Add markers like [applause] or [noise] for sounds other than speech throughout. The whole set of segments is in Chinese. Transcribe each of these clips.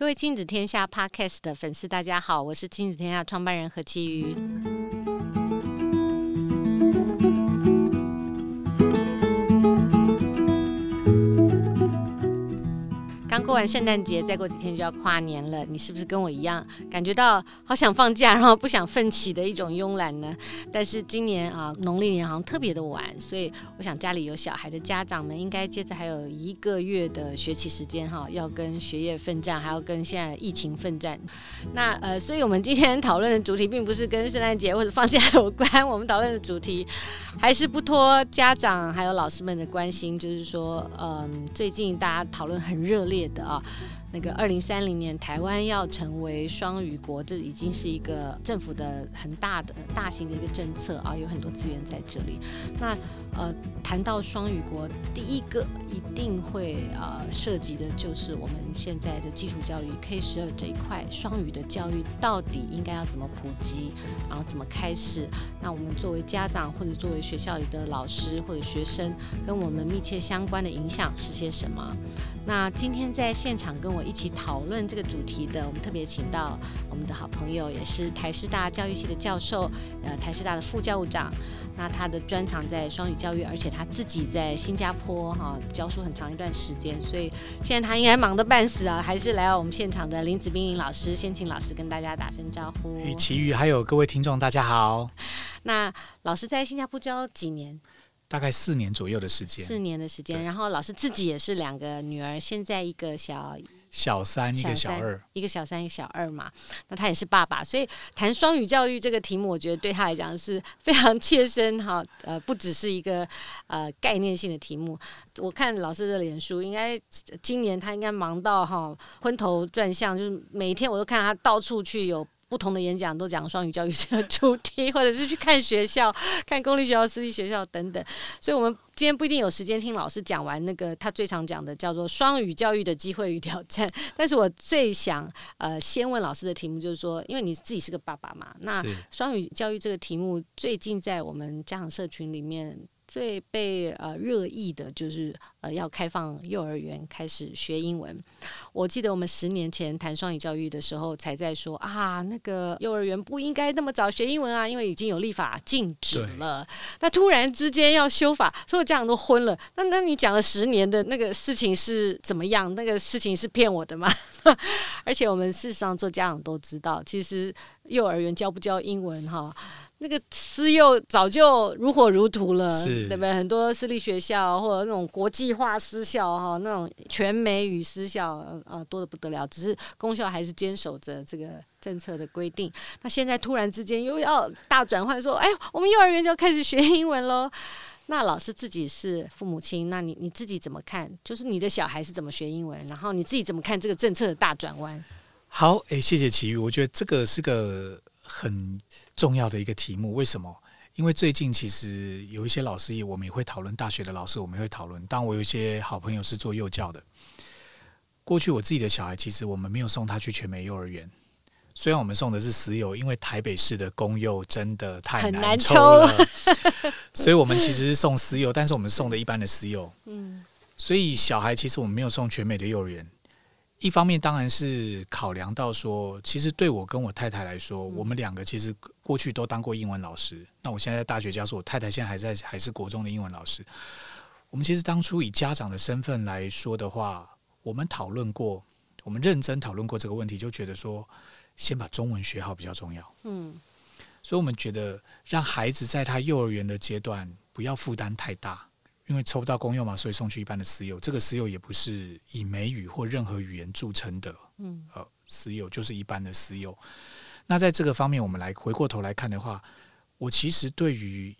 各位亲子天下 Podcast 的粉丝，大家好，我是亲子天下创办人何其瑜。过完圣诞节，再过几天就要跨年了。你是不是跟我一样，感觉到好想放假，然后不想奋起的一种慵懒呢？[laughs] 但是今年啊，农历年好像特别的晚，所以我想家里有小孩的家长们，应该接着还有一个月的学习时间哈，要跟学业奋战，还要跟现在疫情奋战。那 [laughs] 呃，所以我们今天讨论的主题，并不是跟圣诞节或者放假有关，我们讨论的主题还是不脱家长还有老师们的关心，就是说，嗯，最近大家讨论很热烈的。啊，那个二零三零年台湾要成为双语国，这已经是一个政府的很大的大型的一个政策啊，有很多资源在这里。那呃，谈到双语国，第一个一定会呃涉及的就是我们现在的基础教育 K 十二这一块，双语的教育到底应该要怎么普及，然后怎么开始？那我们作为家长或者作为学校里的老师或者学生，跟我们密切相关的影响是些什么？那今天在现场跟我一起讨论这个主题的，我们特别请到我们的好朋友，也是台师大教育系的教授，呃，台师大的副教务长。那他的专长在双语教育，而且他自己在新加坡哈、啊、教书很长一段时间，所以现在他应该忙得半死啊，还是来到我们现场的林子斌林老师，先请老师跟大家打声招呼。其余还有各位听众，大家好。那老师在新加坡教几年？大概四年左右的时间，四年的时间。然后老师自己也是两个女儿，现在一个小小三，一个小二，一个小三，一个小二嘛。那他也是爸爸，所以谈双语教育这个题目，我觉得对他来讲是非常切身哈。呃，不只是一个呃概念性的题目。我看老师的脸书，应该今年他应该忙到哈昏头转向，就是每天我都看他到处去有。不同的演讲都讲双语教育这个主题，或者是去看学校，[laughs] 看公立学校、私立学校等等。所以，我们今天不一定有时间听老师讲完那个他最常讲的叫做双语教育的机会与挑战。但是我最想呃先问老师的题目就是说，因为你自己是个爸爸嘛，那双语教育这个题目最近在我们家长社群里面。最被呃热议的就是呃要开放幼儿园开始学英文。我记得我们十年前谈双语教育的时候，才在说啊，那个幼儿园不应该那么早学英文啊，因为已经有立法禁止了。那突然之间要修法，所有家长都昏了。那那你讲了十年的那个事情是怎么样？那个事情是骗我的吗？[laughs] 而且我们事实上做家长都知道，其实幼儿园教不教英文哈？那个私幼早就如火如荼了，对不对？很多私立学校或者那种国际化私校哈，那种全美语私校呃多的不得了。只是公校还是坚守着这个政策的规定。那现在突然之间又要大转换，说哎，我们幼儿园就要开始学英文喽。那老师自己是父母亲，那你你自己怎么看？就是你的小孩是怎么学英文？然后你自己怎么看这个政策的大转弯？好，哎，谢谢奇遇，我觉得这个是个很。重要的一个题目，为什么？因为最近其实有一些老师，我们也会讨论。大学的老师，我们也会讨论。当我有一些好朋友是做幼教的，过去我自己的小孩，其实我们没有送他去全美幼儿园。虽然我们送的是私幼，因为台北市的公幼真的太难抽了，抽 [laughs] [laughs] 所以我们其实是送私幼，但是我们送的一般的私幼。嗯，所以小孩其实我们没有送全美的幼儿园。一方面当然是考量到说，其实对我跟我太太来说，我们两个其实过去都当过英文老师。那我现在在大学教书，我太太现在还在还是国中的英文老师。我们其实当初以家长的身份来说的话，我们讨论过，我们认真讨论过这个问题，就觉得说，先把中文学好比较重要。嗯，所以我们觉得让孩子在他幼儿园的阶段不要负担太大。因为抽不到公用嘛，所以送去一般的私有。这个私有也不是以美语或任何语言著称的，嗯，呃，私有就是一般的私有。那在这个方面，我们来回过头来看的话，我其实对于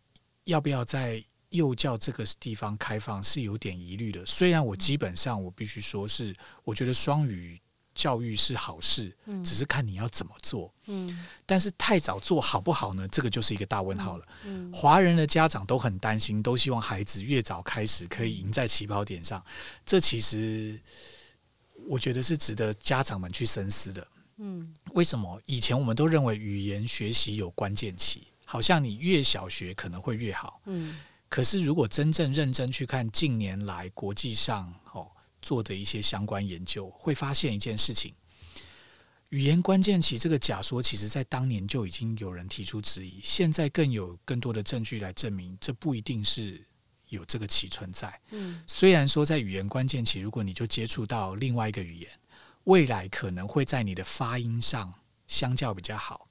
要不要在幼教这个地方开放是有点疑虑的。虽然我基本上我必须说是，我觉得双语。教育是好事，只是看你要怎么做。嗯，但是太早做好不好呢？这个就是一个大问号了。嗯，华人的家长都很担心，都希望孩子越早开始可以赢在起跑点上。这其实我觉得是值得家长们去深思的。嗯，为什么以前我们都认为语言学习有关键期，好像你越小学可能会越好。嗯，可是如果真正认真去看近年来国际上哦。做的一些相关研究，会发现一件事情，语言关键期这个假说，其实在当年就已经有人提出质疑，现在更有更多的证据来证明，这不一定是有这个期存在。嗯，虽然说在语言关键期，如果你就接触到另外一个语言，未来可能会在你的发音上相较比较好，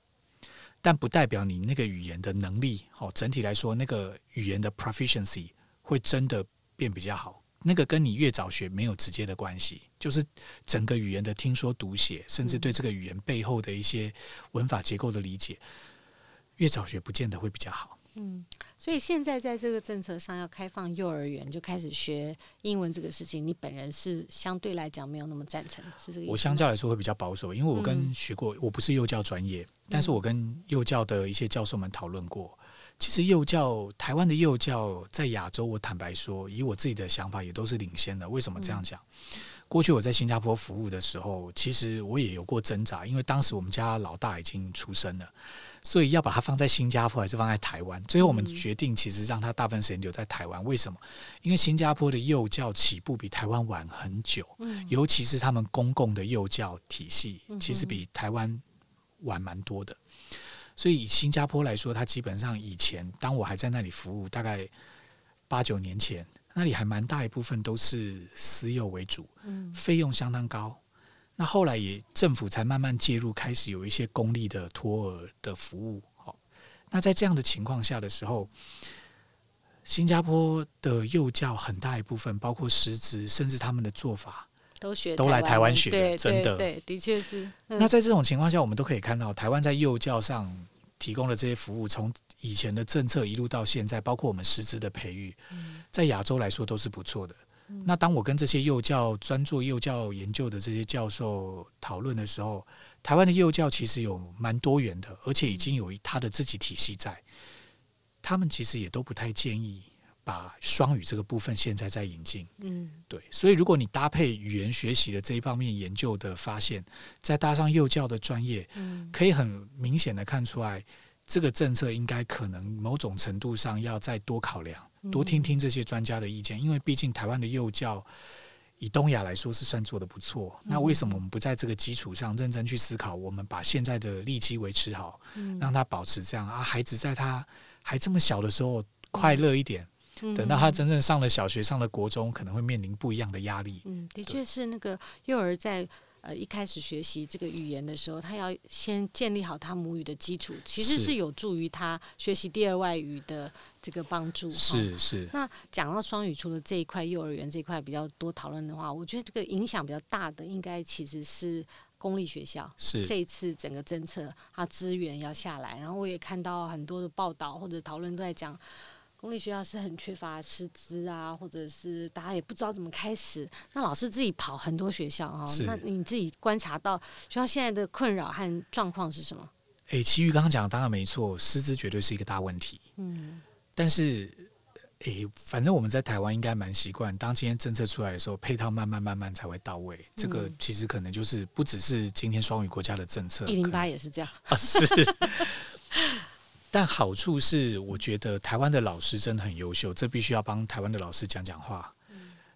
但不代表你那个语言的能力，哦，整体来说，那个语言的 proficiency 会真的变比较好。那个跟你越早学没有直接的关系，就是整个语言的听说读写，甚至对这个语言背后的一些文法结构的理解，越早学不见得会比较好。嗯，所以现在在这个政策上要开放幼儿园就开始学英文这个事情，你本人是相对来讲没有那么赞成，是这个意思？我相较来说会比较保守，因为我跟学过，我不是幼教专业，但是我跟幼教的一些教授们讨论过。其实幼教，台湾的幼教在亚洲，我坦白说，以我自己的想法，也都是领先的。为什么这样讲？过去我在新加坡服务的时候，其实我也有过挣扎，因为当时我们家老大已经出生了，所以要把它放在新加坡还是放在台湾？最后我们决定，其实让他大部分时间留在台湾。为什么？因为新加坡的幼教起步比台湾晚很久，尤其是他们公共的幼教体系，其实比台湾晚蛮多的。所以以新加坡来说，它基本上以前当我还在那里服务，大概八九年前，那里还蛮大一部分都是私幼为主，嗯，费用相当高。那后来也政府才慢慢介入，开始有一些公立的托儿的服务。好，那在这样的情况下的时候，新加坡的幼教很大一部分，包括师资，甚至他们的做法。都学都来台湾学的，真的，对，的确是。嗯、那在这种情况下，我们都可以看到，台湾在幼教上提供的这些服务，从以前的政策一路到现在，包括我们师资的培育，在亚洲来说都是不错的。那当我跟这些幼教专做幼教研究的这些教授讨论的时候，台湾的幼教其实有蛮多元的，而且已经有他的自己体系在，他们其实也都不太建议。把双语这个部分现在在引进，嗯，对，所以如果你搭配语言学习的这一方面研究的发现，再搭上幼教的专业，嗯，可以很明显的看出来，这个政策应该可能某种程度上要再多考量，多听听这些专家的意见，因为毕竟台湾的幼教以东亚来说是算做的不错，那为什么我们不在这个基础上认真去思考？我们把现在的利基维持好，嗯。让他保持这样啊，孩子在他还这么小的时候快乐一点。等到他真正上了小学、上了国中，可能会面临不一样的压力。嗯，的确是那个幼儿在呃一开始学习这个语言的时候，他要先建立好他母语的基础，其实是有助于他学习第二外语的这个帮助。是是。那讲到双语，除了这一块幼儿园这一块比较多讨论的话，我觉得这个影响比较大的，应该其实是公立学校。是。这一次整个政策，它资源要下来，然后我也看到很多的报道或者讨论都在讲。公立学校是很缺乏师资啊，或者是大家也不知道怎么开始。那老师自己跑很多学校哈，那你自己观察到学校现在的困扰和状况是什么？诶、欸，其余刚刚讲的当然没错，师资绝对是一个大问题。嗯，但是诶、欸，反正我们在台湾应该蛮习惯，当今天政策出来的时候，配套慢慢慢慢才会到位。这个其实可能就是不只是今天双语国家的政策，一零八也是这样啊，是。[laughs] 但好处是，我觉得台湾的老师真的很优秀，这必须要帮台湾的老师讲讲话。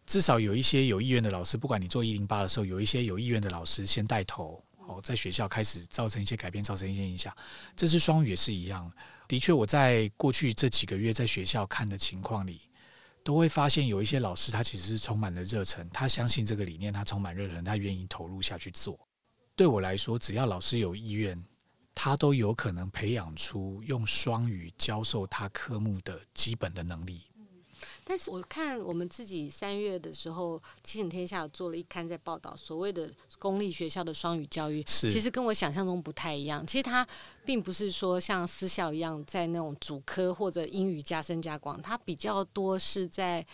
至少有一些有意愿的老师，不管你做一零八的时候，有一些有意愿的老师先带头，哦，在学校开始造成一些改变，造成一些影响。这是双语也是一样。的确，我在过去这几个月在学校看的情况里，都会发现有一些老师他其实是充满了热忱，他相信这个理念，他充满热忱，他愿意投入下去做。对我来说，只要老师有意愿。他都有可能培养出用双语教授他科目的基本的能力。嗯，但是我看我们自己三月的时候，《奇景天下》有做了一刊在报道所谓的公立学校的双语教育，其实跟我想象中不太一样。其实它并不是说像私校一样在那种主科或者英语加深加广，它比较多是在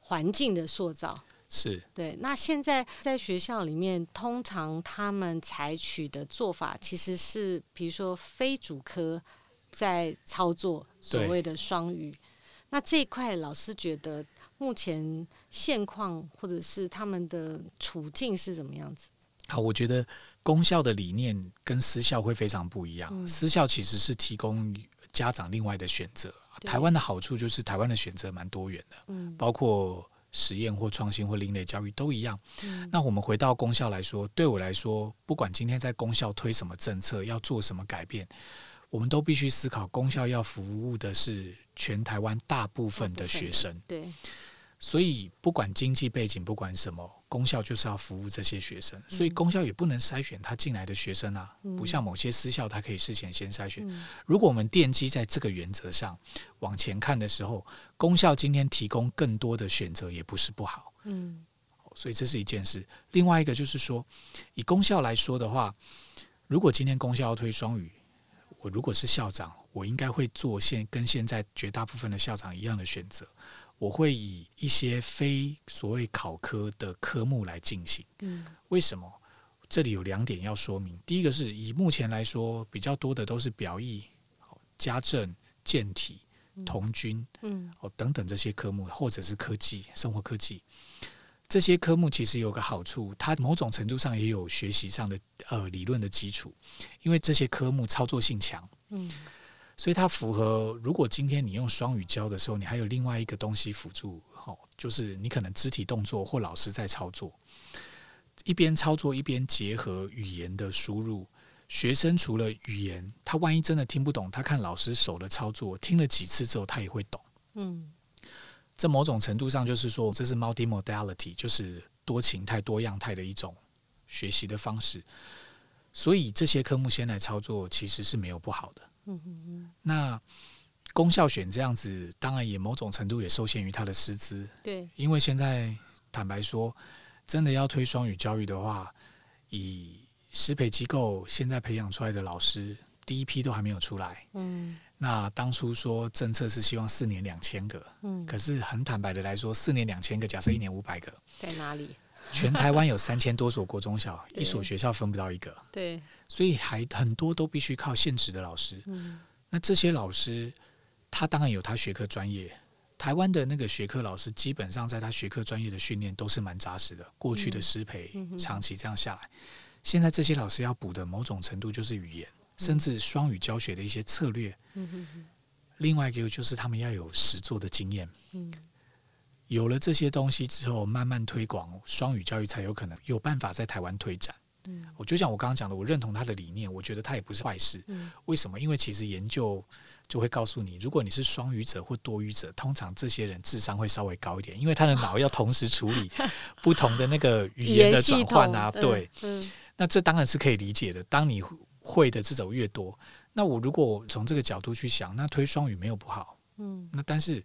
环境的塑造。是对。那现在在学校里面，通常他们采取的做法其实是，比如说非主科在操作所谓的双语。那这一块，老师觉得目前现况或者是他们的处境是怎么样子？好，我觉得公校的理念跟私校会非常不一样。嗯、私校其实是提供家长另外的选择。台湾的好处就是台湾的选择蛮多元的，嗯，包括。实验或创新或另类教育都一样。嗯、那我们回到公校来说，对我来说，不管今天在公校推什么政策，要做什么改变，我们都必须思考，公校要服务的是全台湾大部分的学生。对。所以，不管经济背景，不管什么，公校就是要服务这些学生。所以，公校也不能筛选他进来的学生啊，不像某些私校，他可以事前先筛选。如果我们奠基在这个原则上往前看的时候，公校今天提供更多的选择也不是不好。嗯，所以这是一件事。另外一个就是说，以公校来说的话，如果今天公校要推双语，我如果是校长，我应该会做现跟现在绝大部分的校长一样的选择。我会以一些非所谓考科的科目来进行。嗯，为什么？这里有两点要说明。第一个是以目前来说，比较多的都是表意、家政、健体、童军，嗯，哦等等这些科目，或者是科技、生活科技这些科目，其实有个好处，它某种程度上也有学习上的呃理论的基础，因为这些科目操作性强。嗯。所以它符合，如果今天你用双语教的时候，你还有另外一个东西辅助，哦，就是你可能肢体动作或老师在操作，一边操作一边结合语言的输入，学生除了语言，他万一真的听不懂，他看老师手的操作，听了几次之后，他也会懂。嗯，这某种程度上就是说，这是 multimodality，就是多形态、多样态的一种学习的方式。所以这些科目先来操作，其实是没有不好的。嗯嗯，那功效选这样子，当然也某种程度也受限于他的师资。对，因为现在坦白说，真的要推双语教育的话，以师培机构现在培养出来的老师，第一批都还没有出来。嗯，那当初说政策是希望四年两千个，嗯，可是很坦白的来说，四年两千个，假设一年五百个，在哪里？全 [laughs] 台湾有三千多所国中小，[laughs] 一所学校分不到一个。对，所以还很多都必须靠现职的老师。嗯，那这些老师，他当然有他学科专业。台湾的那个学科老师，基本上在他学科专业的训练都是蛮扎实的。过去的师培，长期这样下来，现在这些老师要补的某种程度就是语言，甚至双语教学的一些策略。另外一个就是他们要有实作的经验。有了这些东西之后，慢慢推广双语教育，才有可能有办法在台湾推展。嗯，我就像我刚刚讲的，我认同他的理念，我觉得他也不是坏事。嗯，为什么？因为其实研究就会告诉你，如果你是双语者或多语者，通常这些人智商会稍微高一点，因为他的脑要同时处理 [laughs] 不同的那个语言的转换啊。对，嗯，那这当然是可以理解的。当你会的这种越多，那我如果从这个角度去想，那推双语没有不好。嗯，那但是。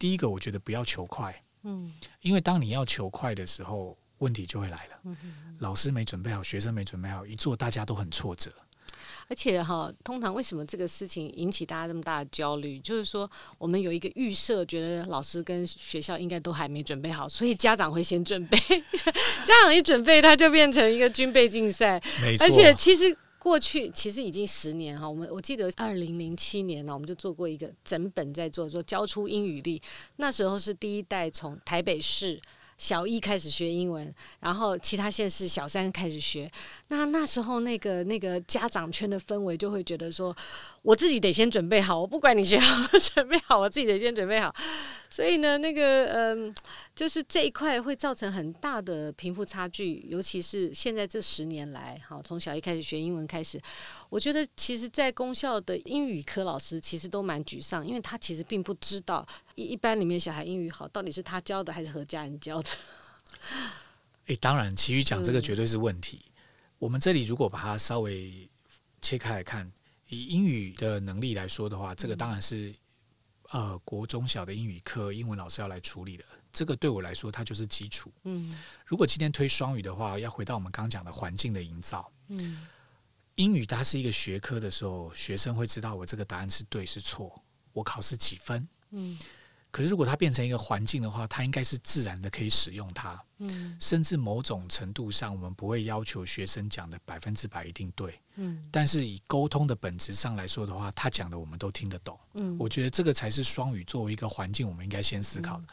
第一个，我觉得不要求快，嗯，因为当你要求快的时候，问题就会来了。嗯，老师没准备好，学生没准备好，一做大家都很挫折。而且哈，通常为什么这个事情引起大家这么大的焦虑？就是说，我们有一个预设，觉得老师跟学校应该都还没准备好，所以家长会先准备。[laughs] 家长一准备，他就变成一个军备竞赛。没错。而且其实。过去其实已经十年哈，我们我记得二零零七年呢，我们就做过一个整本在做，做教出英语力。那时候是第一代从台北市小一开始学英文，然后其他县市小三开始学。那那时候那个那个家长圈的氛围就会觉得说，我自己得先准备好，我不管你学校 [laughs] 准备好，我自己得先准备好。所以呢，那个嗯，就是这一块会造成很大的贫富差距，尤其是现在这十年来，好，从小一开始学英文开始，我觉得其实，在公校的英语科老师其实都蛮沮丧，因为他其实并不知道一一般里面小孩英语好，到底是他教的还是和家人教的。[laughs] 诶，当然，其余讲这个绝对是问题。嗯、我们这里如果把它稍微切开来看，以英语的能力来说的话，这个当然是。嗯呃，国中小的英语课，英文老师要来处理的，这个对我来说，它就是基础。嗯，如果今天推双语的话，要回到我们刚刚讲的环境的营造。嗯，英语它是一个学科的时候，学生会知道我这个答案是对是错，我考试几分。嗯。可是，如果它变成一个环境的话，它应该是自然的可以使用它。嗯，甚至某种程度上，我们不会要求学生讲的百分之百一定对。嗯，但是以沟通的本质上来说的话，他讲的我们都听得懂。嗯，我觉得这个才是双语作为一个环境，我们应该先思考的。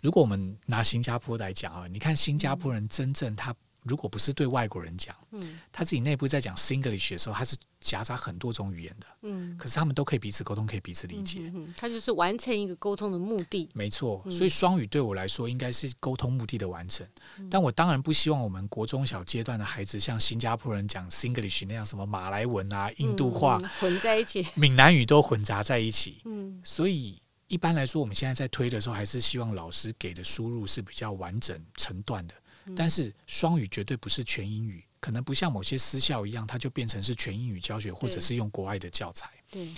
如果我们拿新加坡来讲啊，你看新加坡人真正他如果不是对外国人讲，嗯，他自己内部在讲 Singlish 的时候，他是夹杂很多种语言的，嗯，可是他们都可以彼此沟通，可以彼此理解。嗯，它就是完成一个沟通的目的。没错，所以双语对我来说应该是沟通目的的完成。嗯，但我当然不希望我们国中小阶段的孩子像新加坡人讲 Singlish 那样，什么马来文啊、印度话、嗯、混在一起，闽南语都混杂在一起。嗯，所以一般来说，我们现在在推的时候，还是希望老师给的输入是比较完整、成段的。但是双语绝对不是全英语。可能不像某些私校一样，它就变成是全英语教学，或者是用国外的教材。对，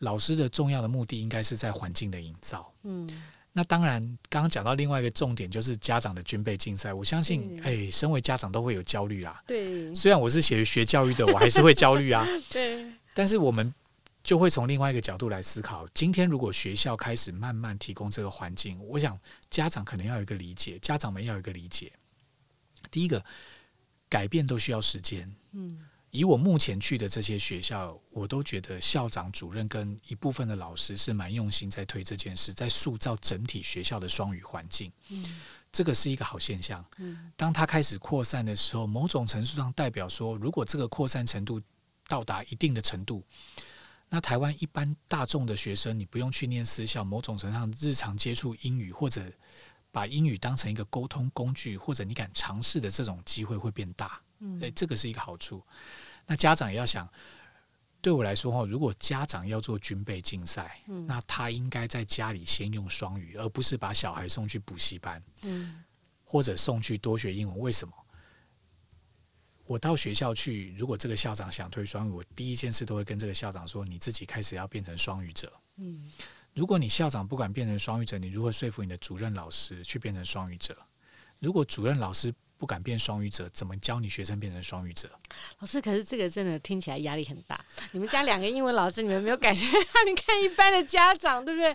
老师的重要的目的应该是在环境的营造。嗯，那当然，刚刚讲到另外一个重点，就是家长的军备竞赛。我相信，哎，身为家长都会有焦虑啊。对，[laughs] 虽然我是学学教育的，我还是会焦虑啊。[laughs] 对，但是我们就会从另外一个角度来思考：今天如果学校开始慢慢提供这个环境，我想家长可能要有一个理解，家长们要有一个理解。第一个。改变都需要时间。嗯，以我目前去的这些学校，我都觉得校长、主任跟一部分的老师是蛮用心在推这件事，在塑造整体学校的双语环境。嗯，这个是一个好现象。嗯，当它开始扩散的时候，某种程度上代表说，如果这个扩散程度到达一定的程度，那台湾一般大众的学生，你不用去念私校，某种程度上日常接触英语或者。把英语当成一个沟通工具，或者你敢尝试的这种机会会变大，嗯，诶，这个是一个好处。那家长也要想，对我来说哈，如果家长要做军备竞赛，嗯，那他应该在家里先用双语，而不是把小孩送去补习班，嗯，或者送去多学英文。为什么？我到学校去，如果这个校长想推双语，我第一件事都会跟这个校长说：你自己开始要变成双语者，嗯。如果你校长不敢变成双语者，你如何说服你的主任老师去变成双语者？如果主任老师不敢变双语者，怎么教你学生变成双语者？老师，可是这个真的听起来压力很大。你们家两个英文老师，你们没有感觉？[laughs] 你看一般的家长，对不对？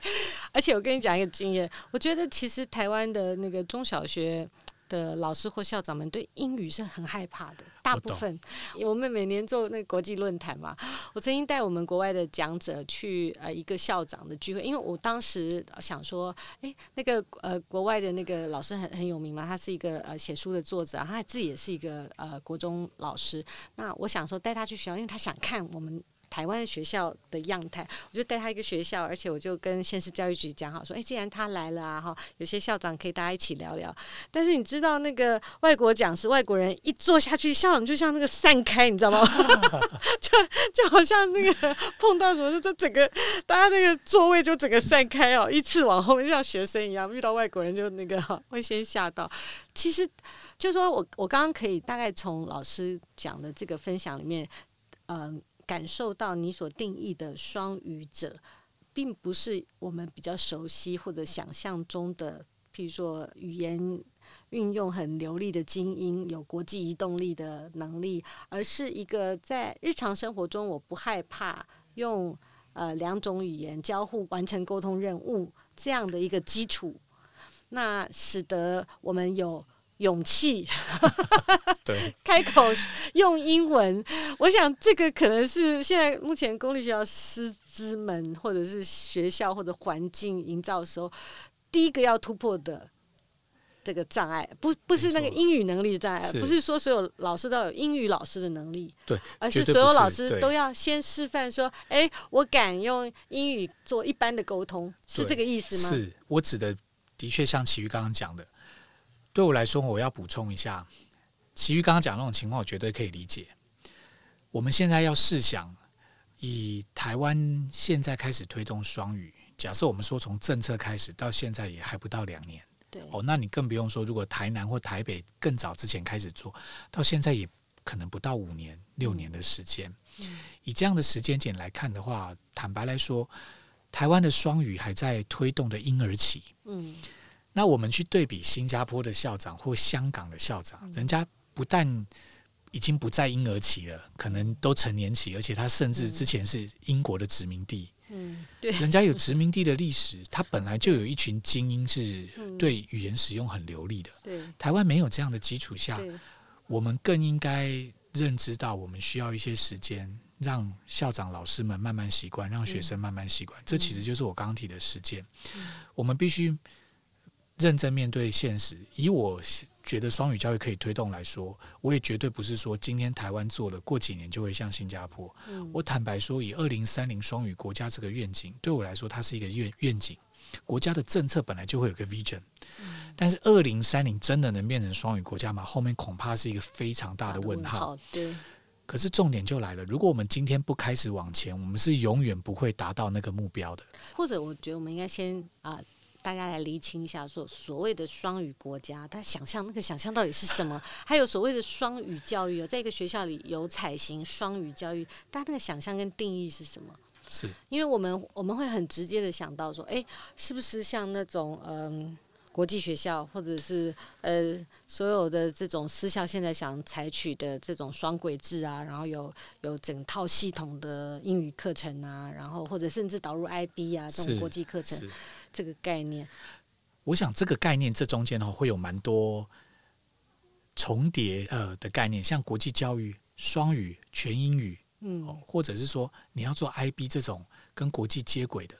而且我跟你讲一个经验，我觉得其实台湾的那个中小学。的老师或校长们对英语是很害怕的，大部分。我，我们每年做那个国际论坛嘛，我曾经带我们国外的讲者去呃一个校长的聚会，因为我当时想说，哎，那个呃国外的那个老师很很有名嘛，他是一个呃写书的作者，他自己也是一个呃国中老师。那我想说带他去学校，因为他想看我们。台湾学校的样态，我就带他一个学校，而且我就跟县市教育局讲好，说，哎，既然他来了啊，哈，有些校长可以大家一起聊聊。但是你知道，那个外国讲师、外国人一坐下去，校长就像那个散开，你知道吗？[laughs] 就就好像那个碰到什么，就整个大家那个座位就整个散开哦，依次往后面，就像学生一样，遇到外国人就那个，会先吓到。其实，就说我我刚刚可以大概从老师讲的这个分享里面，嗯。感受到你所定义的双语者，并不是我们比较熟悉或者想象中的，譬如说语言运用很流利的精英，有国际移动力的能力，而是一个在日常生活中我不害怕用呃两种语言交互完成沟通任务这样的一个基础，那使得我们有。勇气，[laughs] 对，[laughs] 开口用英文，我想这个可能是现在目前公立学校师资们或者是学校或者环境营造的时候，第一个要突破的这个障碍，不不是那个英语能力的障碍，不是说所有老师都有英语老师的能力，对，而是所有老师都要先示范说，哎，我敢用英语做一般的沟通，是这个意思吗？是。我指的，的确像琦瑜刚刚讲的。对我来说，我要补充一下，其余刚刚讲的那种情况，我绝对可以理解。我们现在要试想，以台湾现在开始推动双语，假设我们说从政策开始到现在也还不到两年，对哦，那你更不用说，如果台南或台北更早之前开始做到现在，也可能不到五年、六年的时间。嗯，以这样的时间点来看的话，坦白来说，台湾的双语还在推动的婴儿期。嗯。那我们去对比新加坡的校长或香港的校长，人家不但已经不在婴儿期了，可能都成年期，而且他甚至之前是英国的殖民地，嗯，对，人家有殖民地的历史，他本来就有一群精英是对语言使用很流利的，对，台湾没有这样的基础下，我们更应该认知到，我们需要一些时间，让校长老师们慢慢习惯，让学生慢慢习惯，这其实就是我刚刚提的实践，我们必须。认真面对现实。以我觉得双语教育可以推动来说，我也绝对不是说今天台湾做了，过几年就会像新加坡。嗯、我坦白说，以二零三零双语国家这个愿景，对我来说，它是一个愿愿景。国家的政策本来就会有个 vision，、嗯、但是二零三零真的能变成双语国家吗？后面恐怕是一个非常大的问号。对。可是重点就来了，如果我们今天不开始往前，我们是永远不会达到那个目标的。或者，我觉得我们应该先啊。呃大家来厘清一下，说所谓的双语国家，他想象那个想象到底是什么？还有所谓的双语教育，在一个学校里有采行双语教育，大家那个想象跟定义是什么？是因为我们我们会很直接的想到说，哎，是不是像那种嗯？国际学校，或者是呃，所有的这种私校，现在想采取的这种双轨制啊，然后有有整套系统的英语课程啊，然后或者甚至导入 IB 啊这种国际课程，这个概念。我想这个概念这中间的话会有蛮多重叠呃的概念，像国际教育、双语、全英语，嗯，或者是说你要做 IB 这种跟国际接轨的。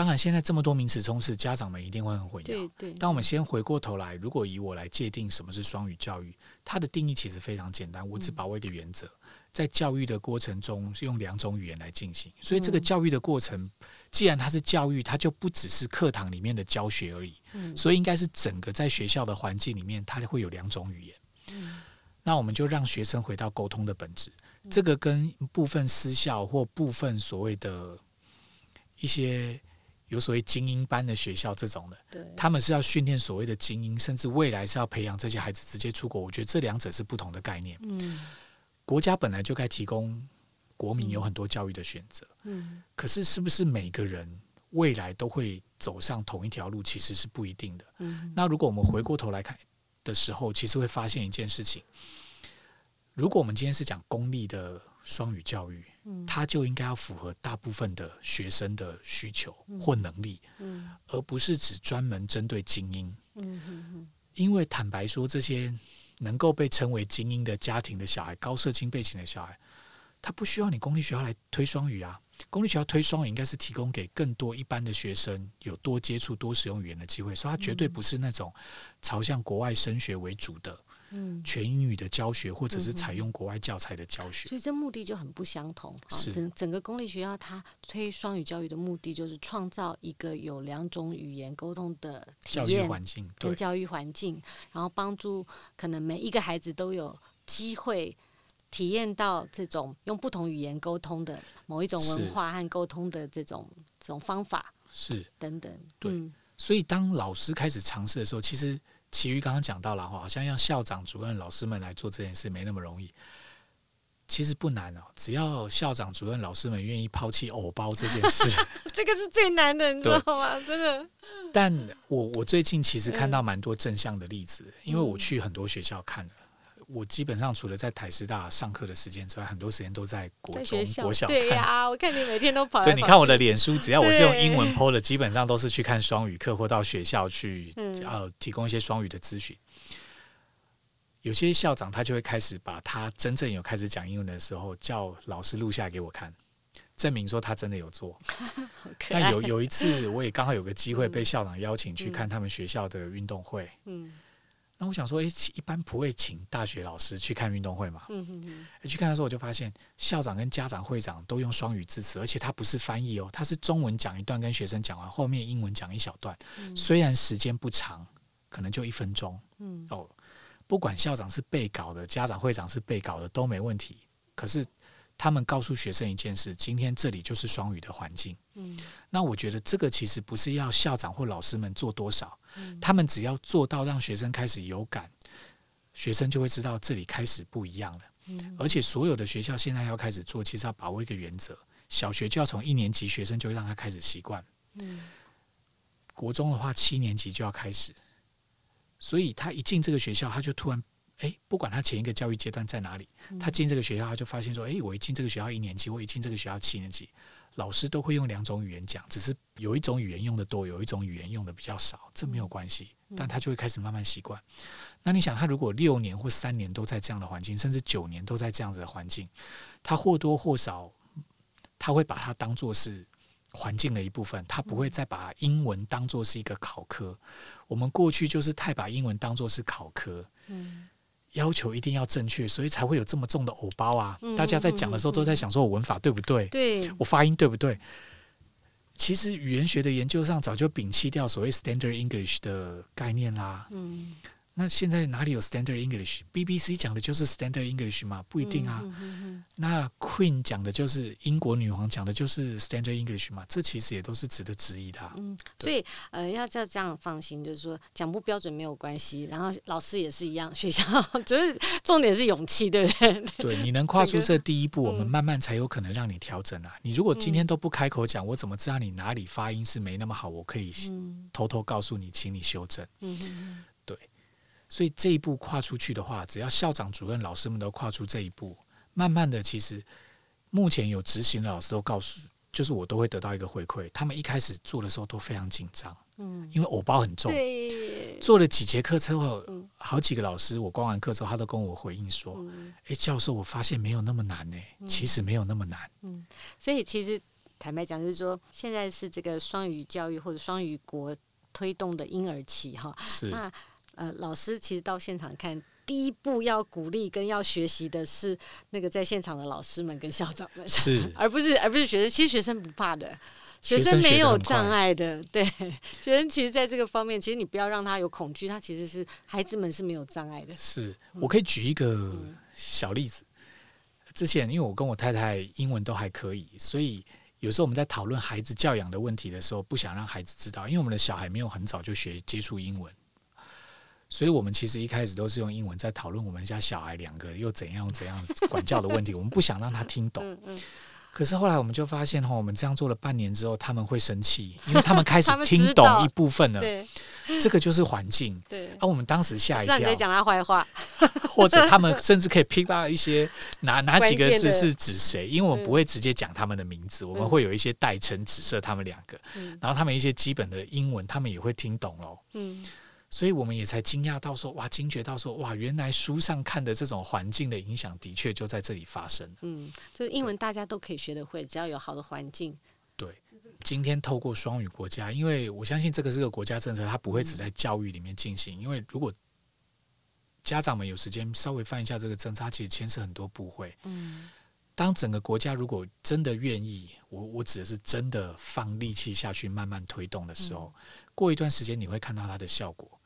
当然，现在这么多名词充斥，家长们一定会很混淆。对对。但我们先回过头来，如果以我来界定什么是双语教育，它的定义其实非常简单。我只把握一个原则，在教育的过程中是用两种语言来进行。所以这个教育的过程，既然它是教育，它就不只是课堂里面的教学而已。所以应该是整个在学校的环境里面，它会有两种语言。那我们就让学生回到沟通的本质。这个跟部分私校或部分所谓的一些。有所谓精英班的学校这种的，对他们是要训练所谓的精英，甚至未来是要培养这些孩子直接出国。我觉得这两者是不同的概念。嗯，国家本来就该提供国民有很多教育的选择。嗯，可是是不是每个人未来都会走上同一条路，其实是不一定的。嗯，那如果我们回过头来看的时候，其实会发现一件事情：如果我们今天是讲公立的双语教育。他就应该要符合大部分的学生的需求或能力，而不是只专门针对精英。因为坦白说，这些能够被称为精英的家庭的小孩，高社经背景的小孩，他不需要你公立学校来推双语啊。公立学校推双语应该是提供给更多一般的学生有多接触、多使用语言的机会，所以他绝对不是那种朝向国外升学为主的。嗯，全英语的教学，或者是采用国外教材的教学，所以这目的就很不相同。是整整个公立学校，它推双语教育的目的，就是创造一个有两种语言沟通的教育环境，跟教育环境，然后帮助可能每一个孩子都有机会体验到这种用不同语言沟通的某一种文化和沟通的这种这种方法，是等等。对，嗯，所以当老师开始尝试的时候，其实。其余刚刚讲到了哈，好像让校长、主任、老师们来做这件事没那么容易。其实不难哦，只要校长、主任、老师们愿意抛弃偶包这件事，[laughs] 这个是最难的，你知道吗？真的。但我我最近其实看到蛮多正向的例子，嗯、因为我去很多学校看了。我基本上除了在台师大上课的时间之外，很多时间都在国中、国小。对呀、啊，我看你每天都跑。对，你看我的脸书，只要我是用英文 po 的，基本上都是去看双语课或到学校去，[laughs] 呃，提供一些双语的咨询。有些校长他就会开始把他真正有开始讲英文的时候，叫老师录下来给我看，证明说他真的有做。[laughs] 那有有一次，我也刚好有个机会被校长邀请去看他们学校的运动会。嗯。那我想说，诶，一般不会请大学老师去看运动会嘛？嗯。去看的时候，我就发现校长跟家长会长都用双语致辞，而且他不是翻译哦，他是中文讲一段跟学生讲完，后面英文讲一小段。嗯。虽然时间不长，可能就一分钟。嗯。哦，不管校长是被稿的，家长会长是被稿的都没问题。可是。他们告诉学生一件事：今天这里就是双语的环境。嗯，那我觉得这个其实不是要校长或老师们做多少，嗯，他们只要做到让学生开始有感，学生就会知道这里开始不一样了。嗯，而且所有的学校现在要开始做，其实要把握一个原则：小学就要从一年级学生就会让他开始习惯。嗯，国中的话七年级就要开始，所以他一进这个学校，他就突然。诶，不管他前一个教育阶段在哪里，他进这个学校，他就发现说：诶，我一进这个学校一年级，我一进这个学校七年级，老师都会用两种语言讲，只是有一种语言用得多，有一种语言用得比较少，这没有关系，但他就会开始慢慢习惯。那你想，他如果六年或三年都在这样的环境，甚至九年都在这样子的环境，他或多或少，他会把它当做是环境的一部分，他不会再把英文当做是一个考科。我们过去就是太把英文当做是考科，嗯，要求一定要正确，所以才会有这么重的偶包啊。大家在讲的时候都在想说，我文法对不对？对，我发音对不对？其实语言学的研究上早就摒弃掉所谓 Standard English 的概念啦。嗯。那现在哪里有 Standard English？BBC 讲的就是 Standard English 嘛？不一定啊。那 Queen 讲的就是英国女王讲的就是 Standard English 嘛？这其实也都是值得质疑的、啊。嗯，所以呃，要叫这样放心，就是说讲不标准没有关系。然后老师也是一样，学校 [laughs] 就是重点是勇气，对不对？对，[laughs] 你能跨出这第一步，我们慢慢才有可能让你调整啊。你如果今天都不开口讲，我怎么知道你哪里发音是没那么好？我可以偷偷告诉你，请你修正。嗯哼。所以这一步跨出去的话，只要校长、主任、老师们都跨出这一步，慢慢的，其实目前有执行的老师都告诉，就是我都会得到一个回馈。他们一开始做的时候都非常紧张，嗯，因为偶包很重。对。做了几节课之后，好几个老师，我关完课之后，他都跟我回应说：“哎，教授，我发现没有那么难呢，其实没有那么难。”嗯，所以其实坦白讲，就是说现在是这个双语教育或者双语国推动的婴儿期，哈，是那。呃，老师其实到现场看，第一步要鼓励跟要学习的是那个在现场的老师们跟校长们，是，[laughs] 而不是而不是学生。其实学生不怕的，学生没有障碍的。对，学生其实在这个方面，其实你不要让他有恐惧，他其实是孩子们是没有障碍的。是，我可以举一个小例子。之前因为我跟我太太英文都还可以，所以有时候我们在讨论孩子教养的问题的时候，不想让孩子知道，因为我们的小孩没有很早就学接触英文。所以我们其实一开始都是用英文在讨论我们家小孩两个又怎样怎样管教的问题，我们不想让他听懂。可是后来我们就发现哈，我们这样做了半年之后，他们会生气，因为他们开始 [laughs] 听懂一部分了。这个就是环境。对。而我们当时吓一跳。讲他坏话。[laughs] 或者他们甚至可以 pick up 一些哪哪几个字是指谁，因为我们不会直接讲他们的名字，我们会有一些代称指涉他们两个。然后他们一些基本的英文，他们也会听懂喽。嗯。所以我们也才惊讶到说，哇，惊觉到说，哇，原来书上看的这种环境的影响，的确就在这里发生。嗯，就是英文大家都可以学得会，只要有好的环境。对，今天透过双语国家，因为我相信这个是个国家政策，它不会只在教育里面进行。嗯、因为如果家长们有时间稍微翻一下这个政策，它其实牵涉很多部会。嗯，当整个国家如果真的愿意，我我指的是真的放力气下去，慢慢推动的时候，嗯、过一段时间你会看到它的效果。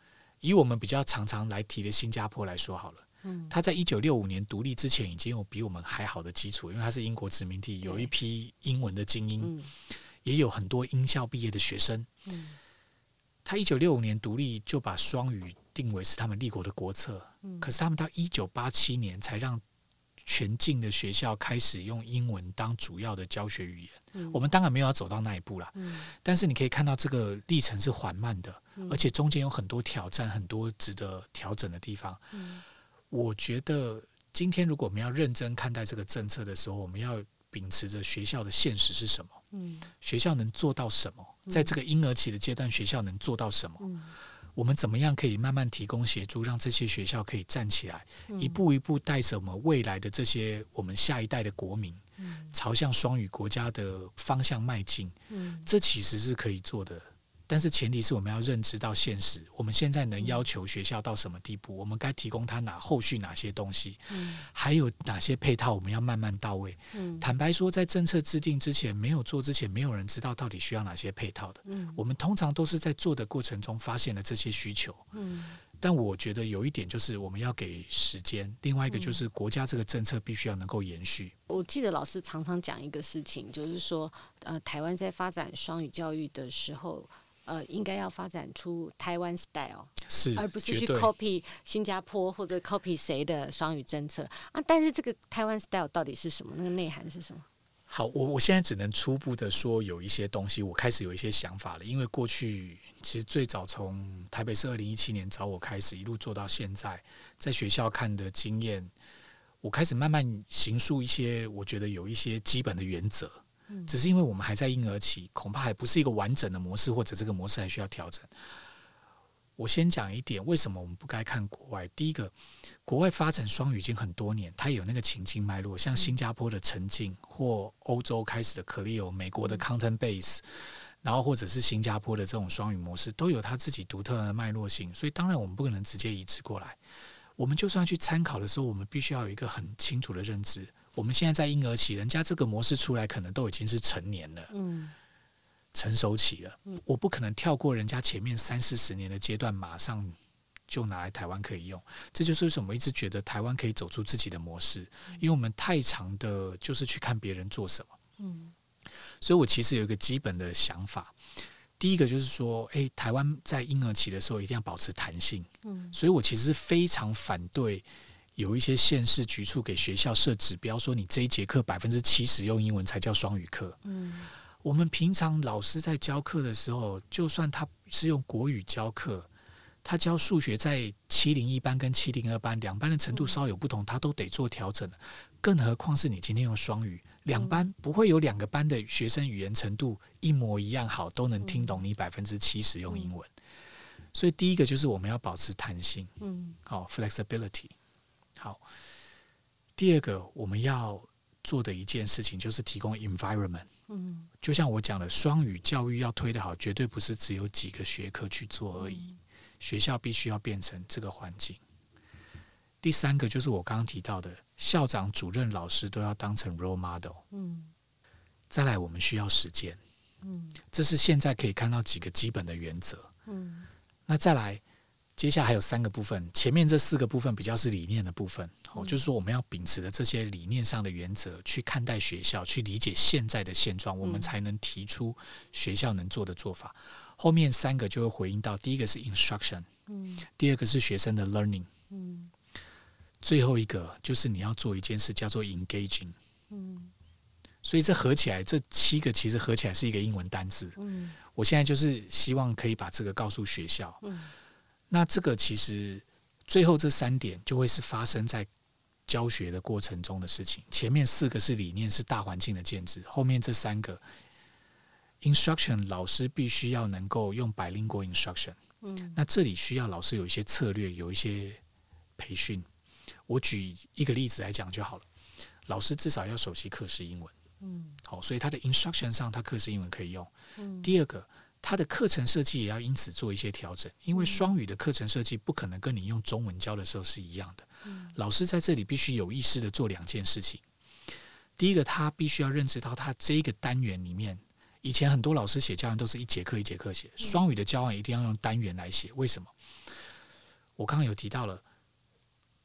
以我们比较常常来提的新加坡来说好了，嗯，他在一九六五年独立之前已经有比我们还好的基础，因为他是英国殖民地，有一批英文的精英，也有很多英校毕业的学生。嗯，他一九六五年独立就把双语定为是他们立国的国策，可是他们到一九八七年才让全境的学校开始用英文当主要的教学语言。我们当然没有要走到那一步了，但是你可以看到这个历程是缓慢的。而且中间有很多挑战，很多值得调整的地方。嗯，我觉得今天如果我们要认真看待这个政策的时候，我们要秉持着学校的现实是什么？嗯，学校能做到什么？在这个婴儿期的阶段，学校能做到什么？嗯，我们怎么样可以慢慢提供协助，让这些学校可以站起来，一步一步带着我们未来的这些我们下一代的国民，朝向双语国家的方向迈进。嗯，这其实是可以做的。但是前提是我们要认知到现实，我们现在能要求学校到什么地步？我们该提供他哪后续哪些东西？还有哪些配套我们要慢慢到位？坦白说，在政策制定之前，没有做之前，没有人知道到底需要哪些配套的。我们通常都是在做的过程中发现了这些需求。但我觉得有一点就是我们要给时间，另外一个就是国家这个政策必须要能够延续。我记得老师常常讲一个事情，就是说，呃，台湾在发展双语教育的时候。呃，应该要发展出台湾 style，是，而不是去 copy 新加坡或者 copy 谁的双语政策啊。但是这个台湾 style 到底是什么？那个内涵是什么？好，我我现在只能初步的说，有一些东西我开始有一些想法了。因为过去其实最早从台北市二零一七年找我开始，一路做到现在，在学校看的经验，我开始慢慢形塑一些，我觉得有一些基本的原则。只是因为我们还在婴儿期，恐怕还不是一个完整的模式，或者这个模式还需要调整。我先讲一点，为什么我们不该看国外？第一个，国外发展双语已经很多年，它有那个情境脉络，像新加坡的沉浸，或欧洲开始的 Clio，美国的 Content Base，然后或者是新加坡的这种双语模式，都有它自己独特的脉络性。所以，当然我们不可能直接移植过来。我们就算去参考的时候，我们必须要有一个很清楚的认知。我们现在在婴儿期，人家这个模式出来，可能都已经是成年了。嗯。成熟期了，我不可能跳过人家前面三四十年的阶段，马上就拿来台湾可以用。这就是为什么我一直觉得台湾可以走出自己的模式，因为我们太长的就是去看别人做什么。嗯，所以我其实有一个基本的想法，第一个就是说，诶，台湾在婴儿期的时候一定要保持弹性。嗯，所以我其实是非常反对有一些县市局处给学校设指标，说你这一节课百分之七十用英文才叫双语课。嗯。我们平常老师在教课的时候，就算他是用国语教课，他教数学在七零一班跟七零二班两班的程度稍有不同，他都得做调整。更何况是你今天用双语，两班不会有两个班的学生语言程度一模一样好，都能听懂你百分之七十用英文。所以第一个就是我们要保持弹性，嗯，好，flexibility。好，第二个我们要做的一件事情就是提供 environment。嗯，就像我讲的，双语教育要推得好，绝对不是只有几个学科去做而已。学校必须要变成这个环境。第三个就是我刚刚提到的，校长、主任、老师都要当成 role model。嗯，再来，我们需要时间。嗯，这是现在可以看到几个基本的原则。嗯，那再来。接下来还有三个部分，前面这四个部分比较是理念的部分，哦，就是说我们要秉持的这些理念上的原则去看待学校，去理解现在的现状，我们才能提出学校能做的做法。后面三个就会回应到，第一个是 instruction，嗯，第二个是学生的 learning，嗯，最后一个就是你要做一件事叫做 engaging，嗯，所以这合起来这七个其实合起来是一个英文单字，嗯，我现在就是希望可以把这个告诉学校，嗯。那这个其实最后这三点就会是发生在教学的过程中的事情。前面四个是理念，是大环境的建制；后面这三个 instruction，老师必须要能够用 bilingual instruction。嗯，那这里需要老师有一些策略，有一些培训。我举一个例子来讲就好了。老师至少要熟悉课时英文。嗯，好，所以他的 instruction 上，他课时英文可以用。嗯，第二个。他的课程设计也要因此做一些调整，因为双语的课程设计不可能跟你用中文教的时候是一样的。老师在这里必须有意识的做两件事情。第一个，他必须要认识到，他这一个单元里面，以前很多老师写教案都是一节课一节课写，双语的教案一定要用单元来写。为什么？我刚刚有提到了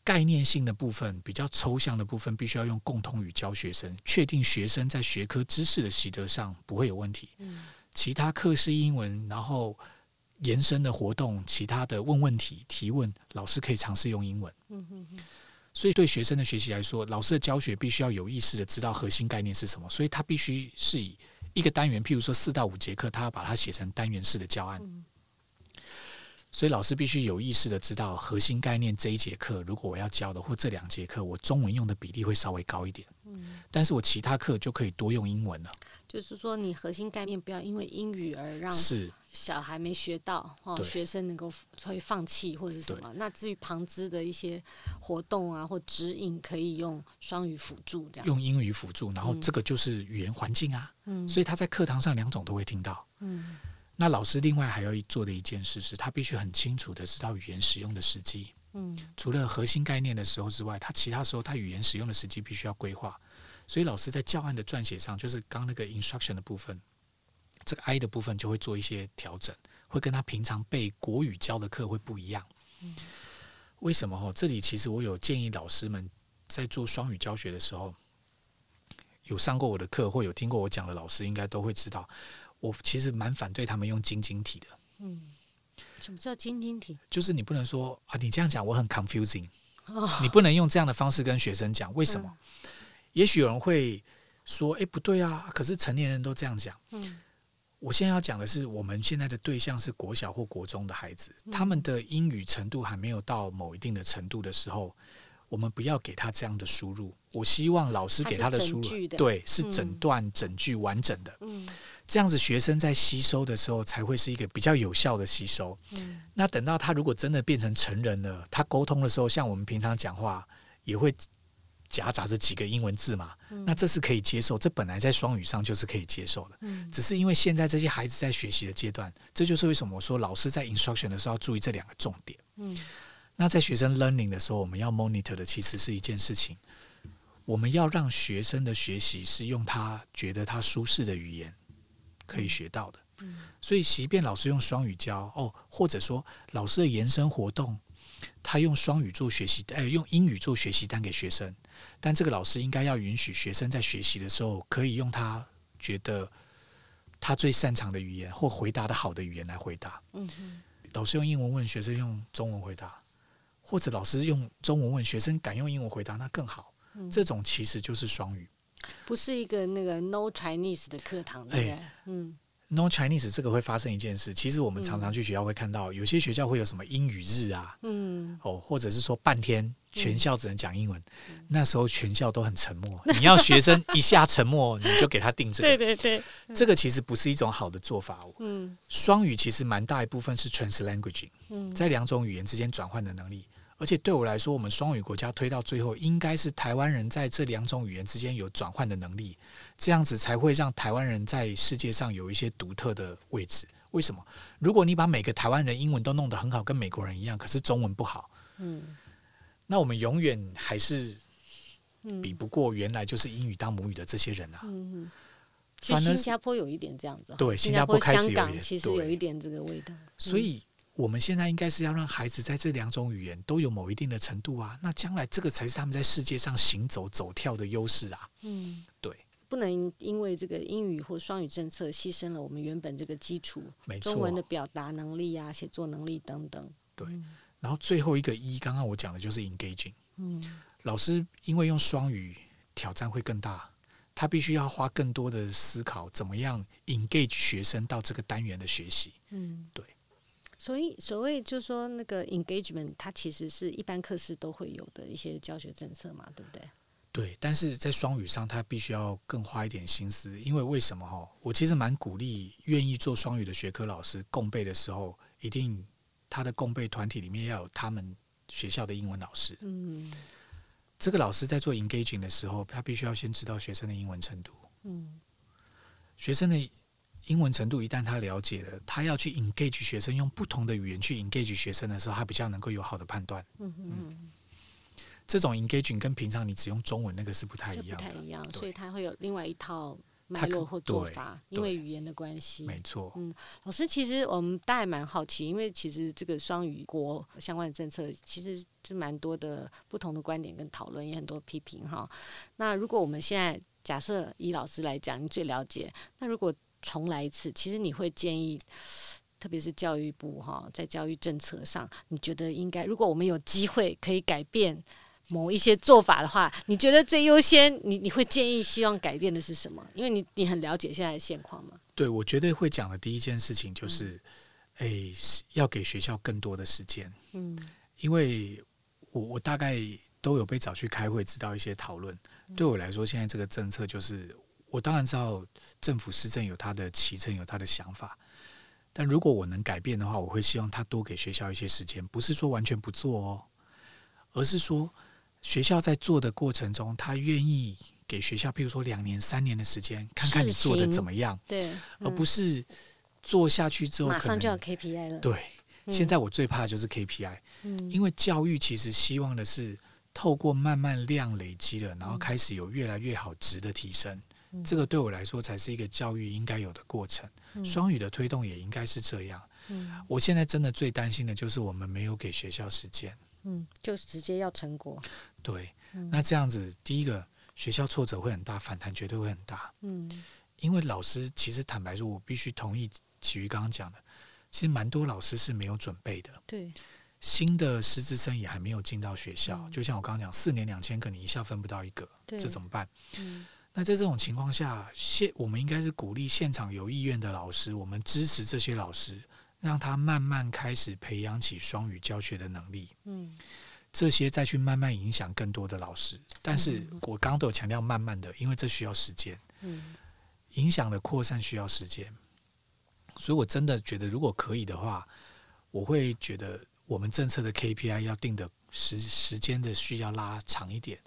概念性的部分，比较抽象的部分，必须要用共同语教学生，确定学生在学科知识的习得上不会有问题。其他课是英文，然后延伸的活动，其他的问问题、提问，老师可以尝试用英文。所以对学生的学习来说，老师的教学必须要有意识的知道核心概念是什么，所以他必须是以一个单元，譬如说四到五节课，他要把它写成单元式的教案。所以老师必须有意识的知道核心概念这一节课，如果我要教的或这两节课，我中文用的比例会稍微高一点。但是我其他课就可以多用英文了。就是说，你核心概念不要因为英语而让小孩没学到，哦，学生能够会放弃或者是什么。那至于旁支的一些活动啊或指引，可以用双语辅助这样。用英语辅助，然后这个就是语言环境啊。嗯。所以他在课堂上两种都会听到。嗯。那老师另外还要做的一件事是，他必须很清楚的知道语言使用的时机。嗯。除了核心概念的时候之外，他其他时候他语言使用的时机必须要规划。所以老师在教案的撰写上，就是刚那个 instruction 的部分，这个 I 的部分就会做一些调整，会跟他平常背国语教的课会不一样。为什么？哈，这里其实我有建议老师们在做双语教学的时候，有上过我的课或有听过我讲的老师应该都会知道，我其实蛮反对他们用晶晶体的。嗯，什么叫晶晶体？就是你不能说啊，你这样讲我很 confusing，你不能用这样的方式跟学生讲，为什么？也许有人会说：“哎，不对啊！可是成年人都这样讲。”嗯，我现在要讲的是，我们现在的对象是国小或国中的孩子，他们的英语程度还没有到某一定的程度的时候，我们不要给他这样的输入。我希望老师给他的输入，对，是整段整句完整的。嗯，这样子学生在吸收的时候才会是一个比较有效的吸收。嗯，那等到他如果真的变成成人了，他沟通的时候，像我们平常讲话也会夹杂着几个英文字嘛，嗯，那这是可以接受，这本来在双语上就是可以接受的。嗯，只是因为现在这些孩子在学习的阶段，这就是为什么我说老师在 instruction 的时候要注意这两个重点。嗯，那在学生 learning 的时候，我们要 monitor 的其实是一件事情。我们要让学生的学习是用他觉得他舒适的语言可以学到的。嗯所以即便老师用双语教哦，或者说老师的延伸活动，他用双语做学习，哎，用英语做学习单给学生，但这个老师应该要允许学生在学习的时候可以用他觉得他最擅长的语言或回答的好的语言来回答。嗯，老师用英文问学生用中文回答，或者老师用中文问学生敢用英文回答，那更好。这种其实就是双语，不是一个那个 No Chinese 的课堂，对不对？哎、嗯，No Chinese 这个会发生一件事。其实我们常常去学校会看到，有些学校会有什么英语日啊，嗯，哦，或者是说半天全校只能讲英文，嗯，那时候全校都很沉默。[laughs] 你要学生一下沉默，你就给他定这个。[laughs] 对对对，这个其实不是一种好的做法。嗯，双语其实蛮大一部分是 translanguaging，嗯，在两种语言之间转换的能力。而且对我来说，我们双语国家推到最后，应该是台湾人在这两种语言之间有转换的能力，这样子才会让台湾人在世界上有一些独特的位置。为什么？如果你把每个台湾人英文都弄得很好，跟美国人一样，可是中文不好，嗯，那我们永远还是比不过原来就是英语当母语的这些人啊。嗯，所以新加坡有一点这样子，对，新加坡开始有一点，香港其实有一点这个味道，所以。我们现在应该是要让孩子在这两种语言都有某一定的程度啊，那将来这个才是他们在世界上行走走跳的优势啊。嗯，对，不能因为这个英语或双语政策牺牲了我们原本这个基础，中文的表达能力啊、写作能力等等。对，然后最后一个一，刚刚我讲的就是 engaging。嗯，老师因为用双语挑战会更大，他必须要花更多的思考，怎么样 engage 学生到这个单元的学习。嗯，对。所以，所谓就是说那个 engagement，它其实是一般课室都会有的一些教学政策嘛，对不对？对，但是在双语上，他必须要更花一点心思，因为为什么哈？我其实蛮鼓励愿意做双语的学科老师共备的时候，一定他的共备团体里面要有他们学校的英文老师。嗯，这个老师在做 engaging 的时候，他必须要先知道学生的英文程度。嗯，学生的。英文程度一旦他了解了，他要去 engage 学生，用不同的语言去 engage 学生的时候，他比较能够有好的判断。嗯嗯，这种 engaging 跟平常你只用中文那个是不太一样的，不太一样，所以他会有另外一套脉络或做法，因为语言的关系。没错。嗯，老师，其实我们大家蛮好奇，因为其实这个双语国相关的政策，其实是蛮多的不同的观点跟讨论，也很多批评哈。那如果我们现在假设以老师来讲，你最了解，那如果重来一次，其实你会建议，特别是教育部哈，在教育政策上，你觉得应该，如果我们有机会可以改变某一些做法的话，你觉得最优先，你你会建议希望改变的是什么？因为你你很了解现在的现况嘛。对，我绝对会讲的第一件事情就是，哎、嗯，要给学校更多的时间。嗯，因为我我大概都有被找去开会，知道一些讨论。对我来说，现在这个政策就是。我当然知道政府施政有他的期程，有他的想法，但如果我能改变的话，我会希望他多给学校一些时间，不是说完全不做哦，而是说学校在做的过程中，他愿意给学校，譬如说两年、三年的时间，看看你做的怎么样，对，而不是做下去之后马上就要 KPI 了。对，现在我最怕的就是 KPI，嗯，因为教育其实希望的是透过慢慢量累积了，然后开始有越来越好值的提升。这个对我来说才是一个教育应该有的过程。双语的推动也应该是这样。我现在真的最担心的就是我们没有给学校时间。嗯，就直接要成果。对，那这样子，第一个学校挫折会很大，反弹绝对会很大。嗯，因为老师其实坦白说，我必须同意启瑜刚刚讲的，其实蛮多老师是没有准备的。对，新的师资生也还没有进到学校，就像我刚刚讲，四年两千个，你一下分不到一个，这怎么办？嗯。那在这种情况下，现我们应该是鼓励现场有意愿的老师，我们支持这些老师，让他慢慢开始培养起双语教学的能力。嗯，这些再去慢慢影响更多的老师。但是我刚刚都有强调慢慢的，因为这需要时间。嗯，影响的扩散需要时间，所以我真的觉得，如果可以的话，我会觉得我们政策的 KPI 要定的时时间的需要拉长一点，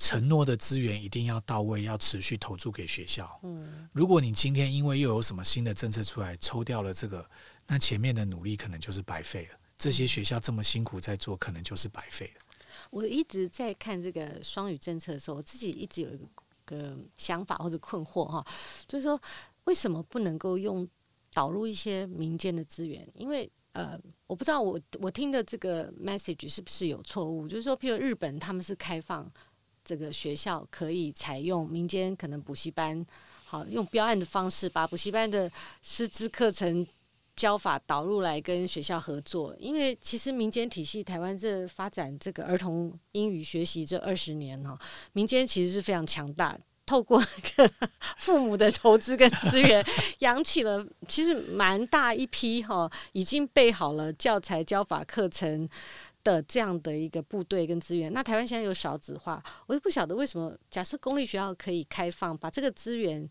承诺的资源一定要到位，要持续投注给学校。嗯，如果你今天因为又有什么新的政策出来抽掉了这个，那前面的努力可能就是白费了。这些学校这么辛苦在做，可能就是白费了。我一直在看这个双语政策的时候，我自己一直有一个。想法或者困惑哈，就是说为什么不能够用导入一些民间的资源？因为呃，我不知道我我听的这个 message 是不是有错误？就是说，譬如日本他们是开放这个学校可以采用民间可能补习班，好用标案的方式把补习班的师资课程。教法导入来跟学校合作，因为其实民间体系台湾这发展这个儿童英语学习这二十年哈，民间其实是非常强大，透过 [laughs] 父母的投资跟资源，养起了其实蛮大一批哈，已经备好了教材教法课程的这样的一个部队跟资源。那台湾现在有少子化，我就不晓得为什么，假设公立学校可以开放，把这个资源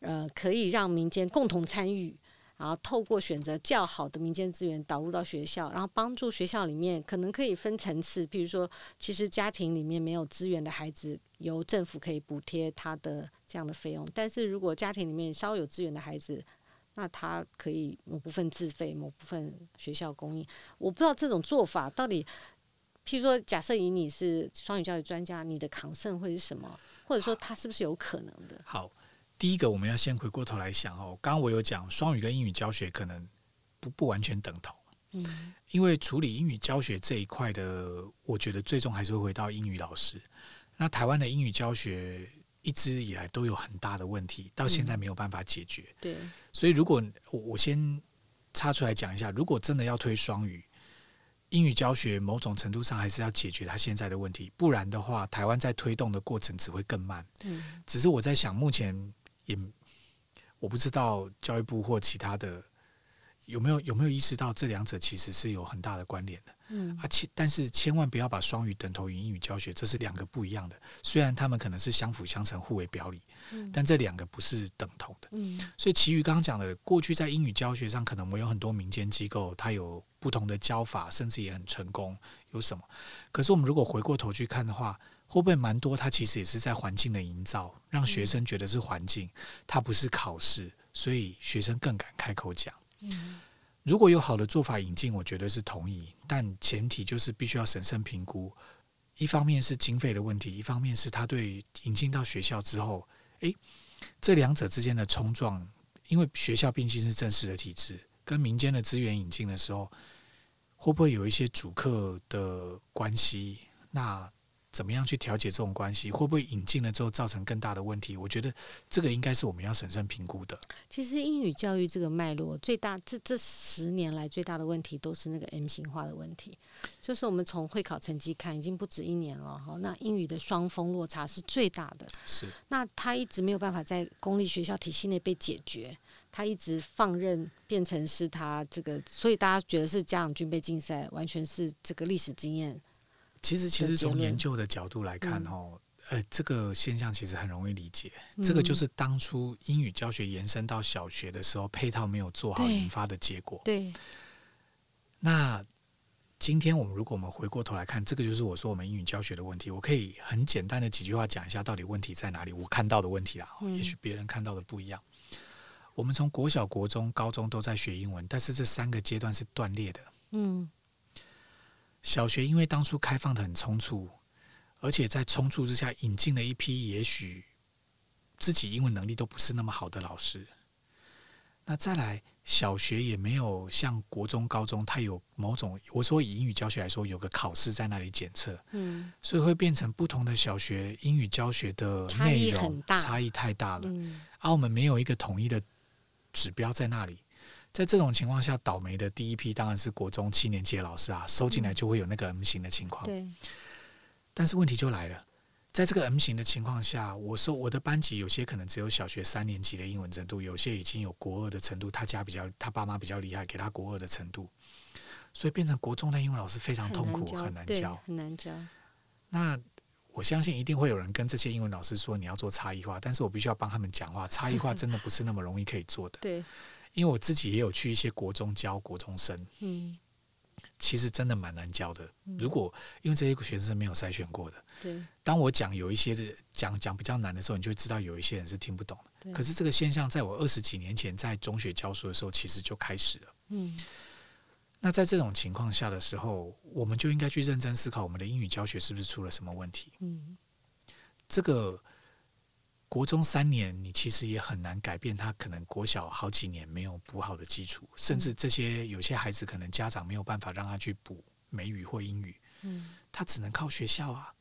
呃可以让民间共同参与。然后透过选择较好的民间资源导入到学校，然后帮助学校里面可能可以分层次，比如说，其实家庭里面没有资源的孩子，由政府可以补贴他的这样的费用。但是如果家庭里面稍有资源的孩子，那他可以某部分自费，某部分学校供应。我不知道这种做法到底，譬如说，假设以你是双语教育专家，你的 concern 会是什么？或者说，他是不是有可能的？好。第一个，我们要先回过头来想哦。刚刚我有讲双语跟英语教学可能不不完全等同，嗯，因为处理英语教学这一块的，我觉得最终还是会回到英语老师。那台湾的英语教学一直以来都有很大的问题，到现在没有办法解决。嗯、对，所以如果我我先插出来讲一下，如果真的要推双语，英语教学某种程度上还是要解决它现在的问题，不然的话，台湾在推动的过程只会更慢。嗯，只是我在想，目前。也我不知道教育部或其他的有没有有没有意识到这两者其实是有很大的关联的，嗯，而且但是千万不要把双语等同于英语教学，这是两个不一样的。虽然他们可能是相辅相成、互为表里，嗯，但这两个不是等同的，嗯。所以其余刚刚讲的，过去在英语教学上，可能我们有很多民间机构，它有不同的教法，甚至也很成功。有什么？可是我们如果回过头去看的话，会不会蛮多？它其实也是在环境的营造，让学生觉得是环境，它不是考试，所以学生更敢开口讲。嗯，如果有好的做法引进，我觉得是同意，但前提就是必须要审慎评估。一方面是经费的问题，一方面是他对引进到学校之后，诶，这两者之间的冲撞，因为学校毕竟是正式的体制，跟民间的资源引进的时候，会不会有一些主客的关系？那怎么样去调节这种关系？会不会引进了之后造成更大的问题？我觉得这个应该是我们要审慎评估的。其实英语教育这个脉络最大，这这十年来最大的问题都是那个 M 型化的问题。就是我们从会考成绩看，已经不止一年了哈。那英语的双峰落差是最大的。是。那他一直没有办法在公立学校体系内被解决，他一直放任变成是他这个，所以大家觉得是家长军备竞赛，完全是这个历史经验。其实，其实从研究的角度来看，哦，呃，这个现象其实很容易理解。这个就是当初英语教学延伸到小学的时候，配套没有做好引发的结果。对。那今天我们如果我们回过头来看，这个就是我说我们英语教学的问题。我可以很简单的几句话讲一下，到底问题在哪里？我看到的问题啊，也许别人看到的不一样。我们从国小、国中、高中都在学英文，但是这三个阶段是断裂的。嗯。小学因为当初开放的很匆促，而且在匆促之下引进了一批也许自己英文能力都不是那么好的老师。那再来，小学也没有像国中、高中，它有某种我说以英语教学来说，有个考试在那里检测，嗯，所以会变成不同的小学英语教学的内容差异太大了。而我们没有一个统一的指标在那里。在这种情况下，倒霉的第一批当然是国中七年级的老师啊，收进来就会有那个 M 型的情况。对。但是问题就来了，在这个 M 型的情况下，我说我的班级有些可能只有小学三年级的英文程度，有些已经有国二的程度，他家比较他爸妈比较厉害，给他国二的程度，所以变成国中的英文老师非常痛苦，很难教，很难教。那我相信一定会有人跟这些英文老师说你要做差异化，但是我必须要帮他们讲话，差异化 [laughs] 真的不是那么容易可以做的。对，因为我自己也有去一些国中教国中生，嗯，其实真的蛮难教的。如果因为这些学生是没有筛选过的，对，当我讲有一些的讲讲比较难的时候，你就会知道有一些人是听不懂的。可是这个现象在我二十几年前在中学教书的时候，其实就开始了。嗯。那在这种情况下的时候，我们就应该去认真思考我们的英语教学是不是出了什么问题。嗯，这个国中三年，你其实也很难改变他可能国小好几年没有补好的基础，甚至这些有些孩子可能家长没有办法让他去补美语或英语，嗯，他只能靠学校啊。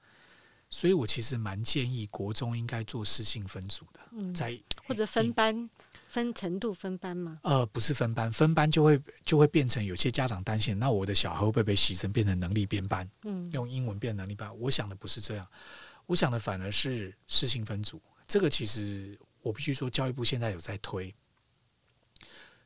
所以我其实蛮建议国中应该做适性分组的，嗯，在或者分班。分程度分班吗？呃，不是分班，分班就会就会变成有些家长担心，那我的小孩会不会被牺牲，变成能力编班？嗯，用英文变能力班。我想的不是这样，我想的反而是适性分组。这个其实我必须说，教育部现在有在推，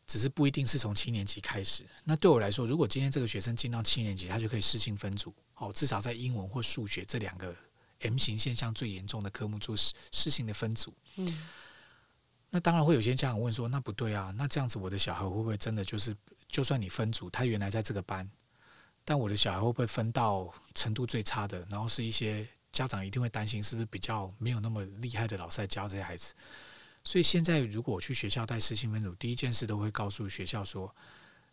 只是不一定是从七年级开始。那对我来说，如果今天这个学生进到七年级，他就可以适性分组，哦，至少在英文或数学这两个 M 型现象最严重的科目做适适性的分组。嗯。那当然会有些家长问说：“那不对啊，那这样子我的小孩会不会真的就是，就算你分组，他原来在这个班，但我的小孩会不会分到程度最差的？然后是一些家长一定会担心，是不是比较没有那么厉害的老师在教这些孩子？所以现在如果我去学校带适性分组，第一件事都会告诉学校说：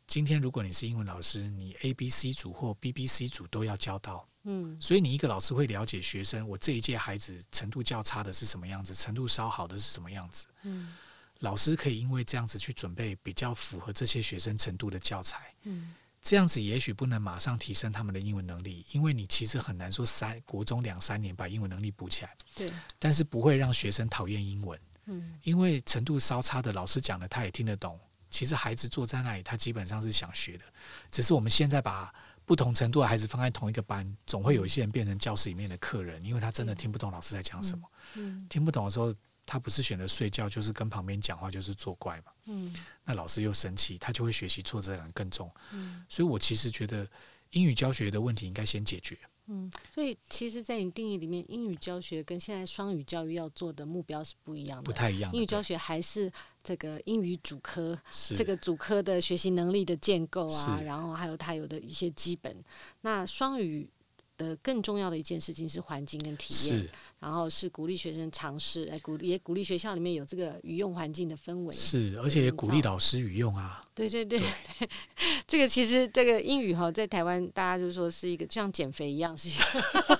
今天如果你是英文老师，你 A、B、C 组或 B、B、C 组都要教到。”嗯，所以你一个老师会了解学生，我这一届孩子程度较差的是什么样子，程度稍好的是什么样子。嗯，老师可以因为这样子去准备比较符合这些学生程度的教材。嗯，这样子也许不能马上提升他们的英文能力，因为你其实很难说三国中两三年把英文能力补起来。对，但是不会让学生讨厌英文。嗯，因为程度稍差的老师讲的他也听得懂，其实孩子坐在那里他基本上是想学的，只是我们现在把。不同程度的孩子放在同一个班，总会有一些人变成教室里面的客人，因为他真的听不懂老师在讲什么。嗯，听不懂的时候，他不是选择睡觉，就是跟旁边讲话，就是作怪嘛。嗯，那老师又生气，他就会学习挫折感更重。嗯，所以我其实觉得英语教学的问题应该先解决。嗯，所以其实，在你定义里面，英语教学跟现在双语教育要做的目标是不一样的，不太一样。英语教学还是这个英语主科，这个主科的学习能力的建构啊，然后还有它有的一些基本。那双语。的更重要的一件事情是环境跟体验，然后是鼓励学生尝试，来鼓励也鼓励学校里面有这个语用环境的氛围，是，而且也鼓励老师语用啊。对对对，对 [laughs] 这个其实这个英语哈，在台湾大家就说是一个像减肥一样，是一个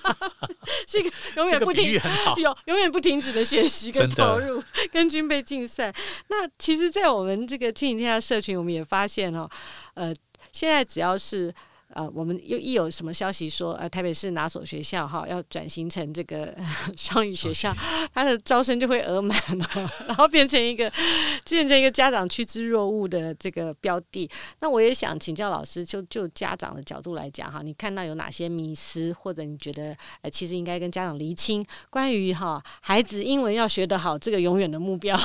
[laughs] 是一个 [laughs] 永远不停有永远不停止的学习跟投入跟军备竞赛。那其实，在我们这个亲子天下社群，我们也发现哦，呃，现在只要是。呃，我们又一有什么消息说，呃，台北市哪所学校哈要转型成这个 [laughs] 双语学校，它的招生就会额满了，[laughs] 然后变成一个变成一个家长趋之若鹜的这个标的。那我也想请教老师，就就家长的角度来讲哈，你看到有哪些迷思，或者你觉得呃，其实应该跟家长厘清关于哈孩子英文要学得好这个永远的目标，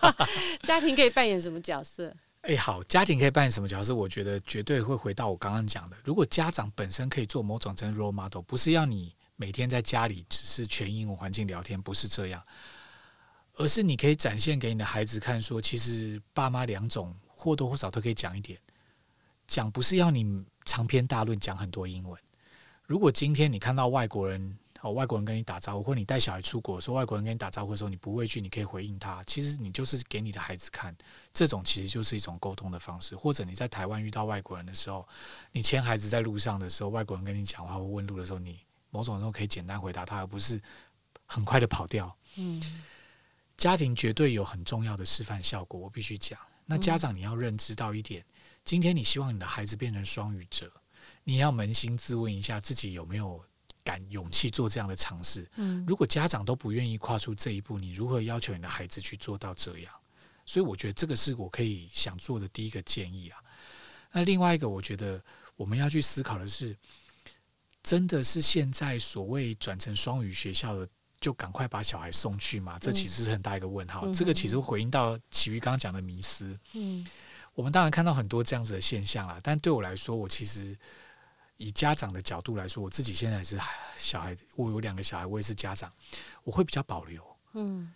[laughs] 家庭可以扮演什么角色？哎，好，家庭可以扮演什么角色？我觉得绝对会回到我刚刚讲的。如果家长本身可以做某种真 role model，不是要你每天在家里只是全英文环境聊天，不是这样，而是你可以展现给你的孩子看，说其实爸妈两种或多或少都可以讲一点。讲不是要你长篇大论讲很多英文。如果今天你看到外国人，哦，外国人跟你打招呼，或你带小孩出国，说外国人跟你打招呼的时候，你不畏惧，你可以回应他。其实你就是给你的孩子看，这种其实就是一种沟通的方式。或者你在台湾遇到外国人的时候，你牵孩子在路上的时候，外国人跟你讲话或问路的时候，你某种时候可以简单回答他，而不是很快的跑掉。嗯，家庭绝对有很重要的示范效果，我必须讲。那家长你要认知到一点，今天你希望你的孩子变成双语者，你要扪心自问一下自己有没有。敢勇气做这样的尝试，嗯，如果家长都不愿意跨出这一步，你如何要求你的孩子去做到这样？所以我觉得这个是我可以想做的第一个建议啊。那另外一个，我觉得我们要去思考的是，真的是现在所谓转成双语学校的，就赶快把小孩送去吗？这其实是很大一个问号。嗯，这个其实回应到其余刚刚讲的迷思。嗯，我们当然看到很多这样子的现象啦，但对我来说，我其实。以家长的角度来说，我自己现在是小孩，我有两个小孩，我也是家长，我会比较保留。嗯，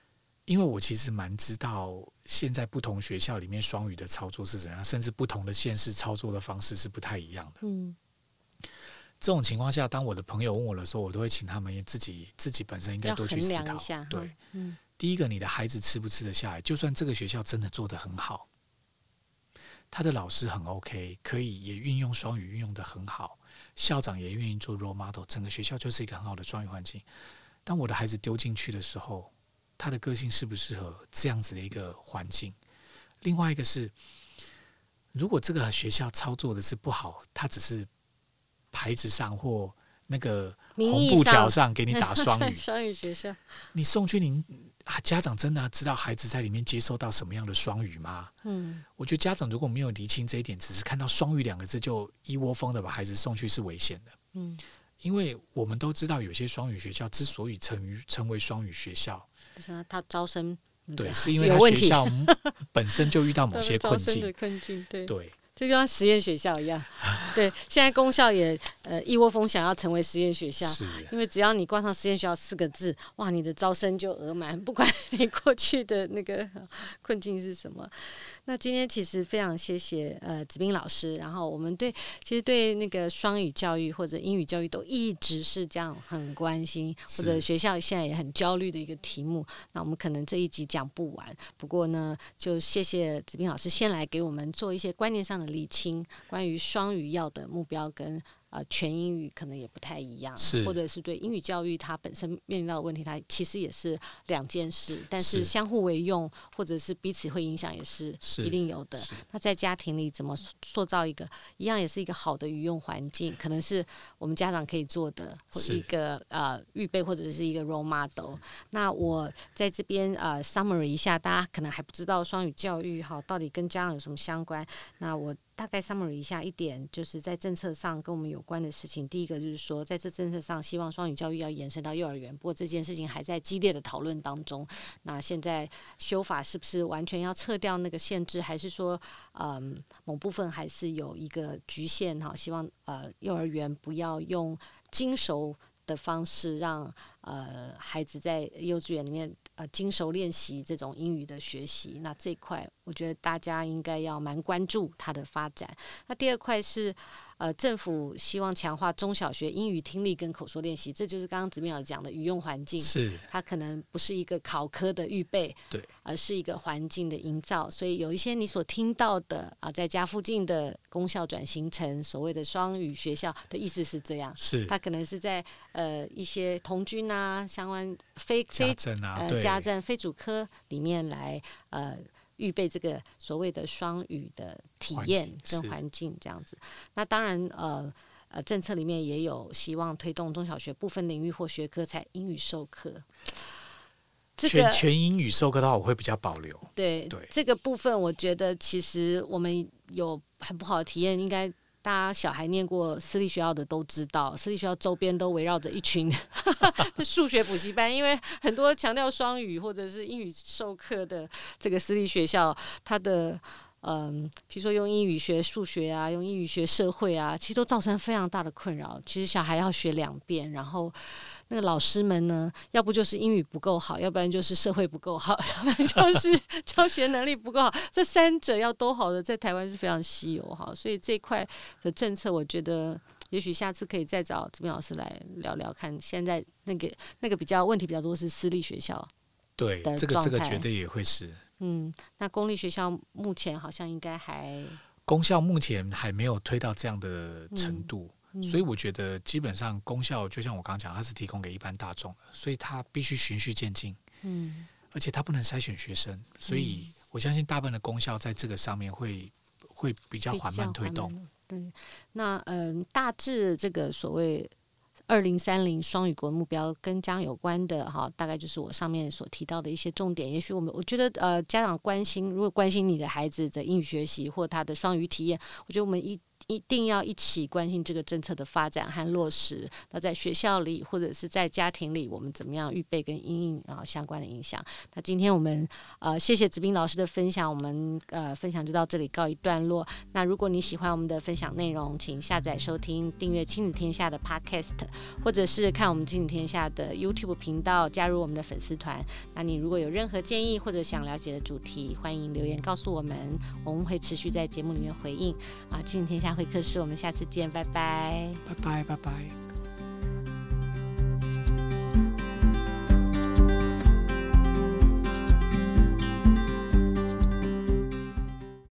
因为我其实蛮知道现在不同学校里面双语的操作是怎样，甚至不同的县市操作的方式是不太一样的。嗯，这种情况下，当我的朋友问我的时候，我都会请他们自己自己本身应该多去思考。对，嗯，第一个，你的孩子吃不吃得下来？就算这个学校真的做得很好，他的老师很 OK，可以也运用双语运用的很好，校长也愿意做 role model，整个学校就是一个很好的双语环境。当我的孩子丢进去的时候，他的个性适不适合这样子的一个环境？另外一个是，如果这个学校操作的是不好，他只是牌子上或那个红布条上给你打 [laughs] 双语，双语学校，你送去您家长真的知道孩子在里面接受到什么样的双语吗？嗯，我觉得家长如果没有厘清这一点，只是看到双语两个字就一窝蜂的把孩子送去是危险的。嗯，因为我们都知道有些双语学校之所以成于成为双语学校。是他招生对，是因为他学校本身就遇到某些困境，困境对。对就像实验学校一样，对，现在公校也呃一窝蜂想要成为实验学校，因为只要你挂上实验学校四个字，哇，你的招生就额满，不管 [laughs] 你过去的那个困境是什么。那今天其实非常谢谢呃子斌老师，然后我们对其实对那个双语教育或者英语教育都一直是这样很关心，或者学校现在也很焦虑的一个题目。那我们可能这一集讲不完，不过呢，就谢谢子斌老师先来给我们做一些观念上的理清，关于双语要的目标跟。呃，全英语可能也不太一样，是或者是对英语教育它本身面临到的问题，它其实也是两件事，但是相互为用，或者是彼此会影响，也是一定有的。那在家庭里怎么塑造一个一样也是一个好的语用环境，可能是我们家长可以做的，或者一个呃预备或者是一个 role model。那我在这边呃 summary 一下，大家可能还不知道双语教育哈到底跟家长有什么相关。那我。大概 summary 一下一点，就是在政策上跟我们有关的事情。第一个就是说，在这政策上，希望双语教育要延伸到幼儿园。不过这件事情还在激烈的讨论当中。那现在修法是不是完全要撤掉那个限制，还是说，嗯，某部分还是有一个局限？哈，希望呃幼儿园不要用精熟的方式让呃孩子在幼稚园里面。呃，精熟练习这种英语的学习，那这一块我觉得大家应该要蛮关注它的发展。那第二块是。呃，政府希望强化中小学英语听力跟口说练习，这就是刚刚子彬老师讲的语用环境。是，它可能不是一个考科的预备，对，而是一个环境的营造。所以有一些你所听到的啊、呃，在家附近的公校转型成所谓的双语学校的意思是这样。是，它可能是在呃一些童军啊相关非非呃家政非主科里面来呃。预备这个所谓的双语的体验跟环境这样子，那当然呃呃政策里面也有希望推动中小学部分领域或学科才英语授课。这个、全全英语授课的话，我会比较保留。对对，这个部分我觉得其实我们有很不好的体验，应该。大家小孩念过私立学校的都知道，私立学校周边都围绕着一群 [laughs] 数学补习班，因为很多强调双语或者是英语授课的这个私立学校，它的嗯，比如说用英语学数学啊，用英语学社会啊，其实都造成非常大的困扰。其实小孩要学两遍，然后。那个老师们呢，要不就是英语不够好，要不然就是社会不够好，[laughs] 要不然就是 [laughs] 教学能力不够好。这三者要都好的，在台湾是非常稀有哈。所以这一块的政策，我觉得也许下次可以再找子彬老师来聊聊看。现在那个那个比较问题比较多是私立学校，对，这个这个绝对也会是。嗯，那公立学校目前好像应该还，公校目前还没有推到这样的程度。嗯所以我觉得，基本上公校就像我刚刚讲，它是提供给一般大众的，所以它必须循序渐进。嗯，而且它不能筛选学生，所以我相信大部分的公校在这个上面会会比较缓慢推动。对，那嗯，大致这个所谓二零三零双语国目标跟家有关的哈，大概就是我上面所提到的一些重点。也许我们我觉得呃，家长关心，如果关心你的孩子的英语学习或他的双语体验，我觉得我们一。一定要一起关心这个政策的发展和落实。那在学校里或者是在家庭里，我们怎么样预备跟因应啊相关的影响？那今天我们呃谢谢子斌老师的分享，我们呃分享就到这里告一段落。那如果你喜欢我们的分享内容，请下载收听、订阅亲子天下的 Podcast，或者是看我们亲子天下的 YouTube 频道，加入我们的粉丝团。那你如果有任何建议或者想了解的主题，欢迎留言告诉我们，我们会持续在节目里面回应。啊，亲子天下会客室我们下次见拜拜。拜拜拜拜。